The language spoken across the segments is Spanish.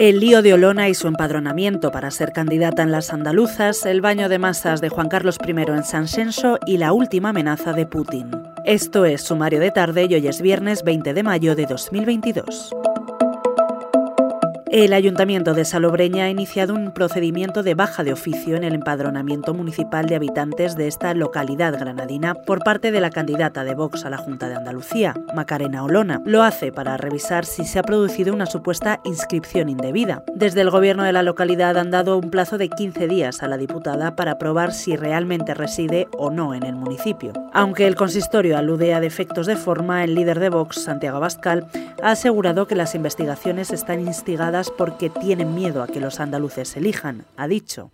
El lío de Olona y su empadronamiento para ser candidata en las andaluzas, el baño de masas de Juan Carlos I en San Senso y la última amenaza de Putin. Esto es Sumario de Tarde y hoy es viernes 20 de mayo de 2022. El Ayuntamiento de Salobreña ha iniciado un procedimiento de baja de oficio en el empadronamiento municipal de habitantes de esta localidad granadina por parte de la candidata de Vox a la Junta de Andalucía, Macarena Olona. Lo hace para revisar si se ha producido una supuesta inscripción indebida. Desde el gobierno de la localidad han dado un plazo de 15 días a la diputada para probar si realmente reside o no en el municipio. Aunque el consistorio alude a defectos de forma, el líder de Vox, Santiago Bascal, ha asegurado que las investigaciones están instigadas porque tienen miedo a que los andaluces elijan, ha dicho.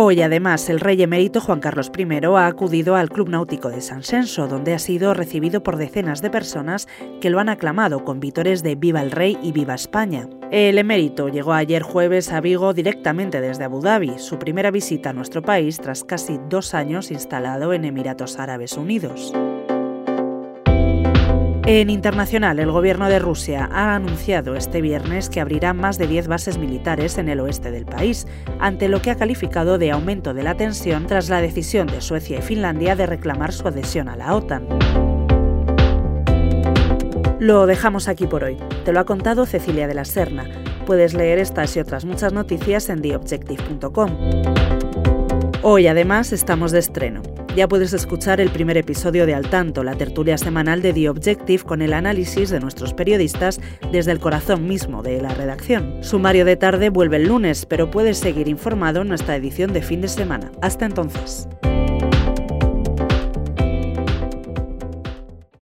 Hoy, además, el rey emérito Juan Carlos I ha acudido al Club Náutico de San Senso, donde ha sido recibido por decenas de personas que lo han aclamado con vítores de Viva el Rey y Viva España. El emérito llegó ayer jueves a Vigo directamente desde Abu Dhabi, su primera visita a nuestro país tras casi dos años instalado en Emiratos Árabes Unidos. En internacional, el gobierno de Rusia ha anunciado este viernes que abrirá más de 10 bases militares en el oeste del país, ante lo que ha calificado de aumento de la tensión tras la decisión de Suecia y Finlandia de reclamar su adhesión a la OTAN. Lo dejamos aquí por hoy. Te lo ha contado Cecilia de la Serna. Puedes leer estas y otras muchas noticias en theobjective.com. Hoy además estamos de estreno ya puedes escuchar el primer episodio de Al Tanto, la tertulia semanal de The Objective con el análisis de nuestros periodistas desde el corazón mismo de la redacción. Sumario de tarde vuelve el lunes, pero puedes seguir informado en nuestra edición de fin de semana. Hasta entonces.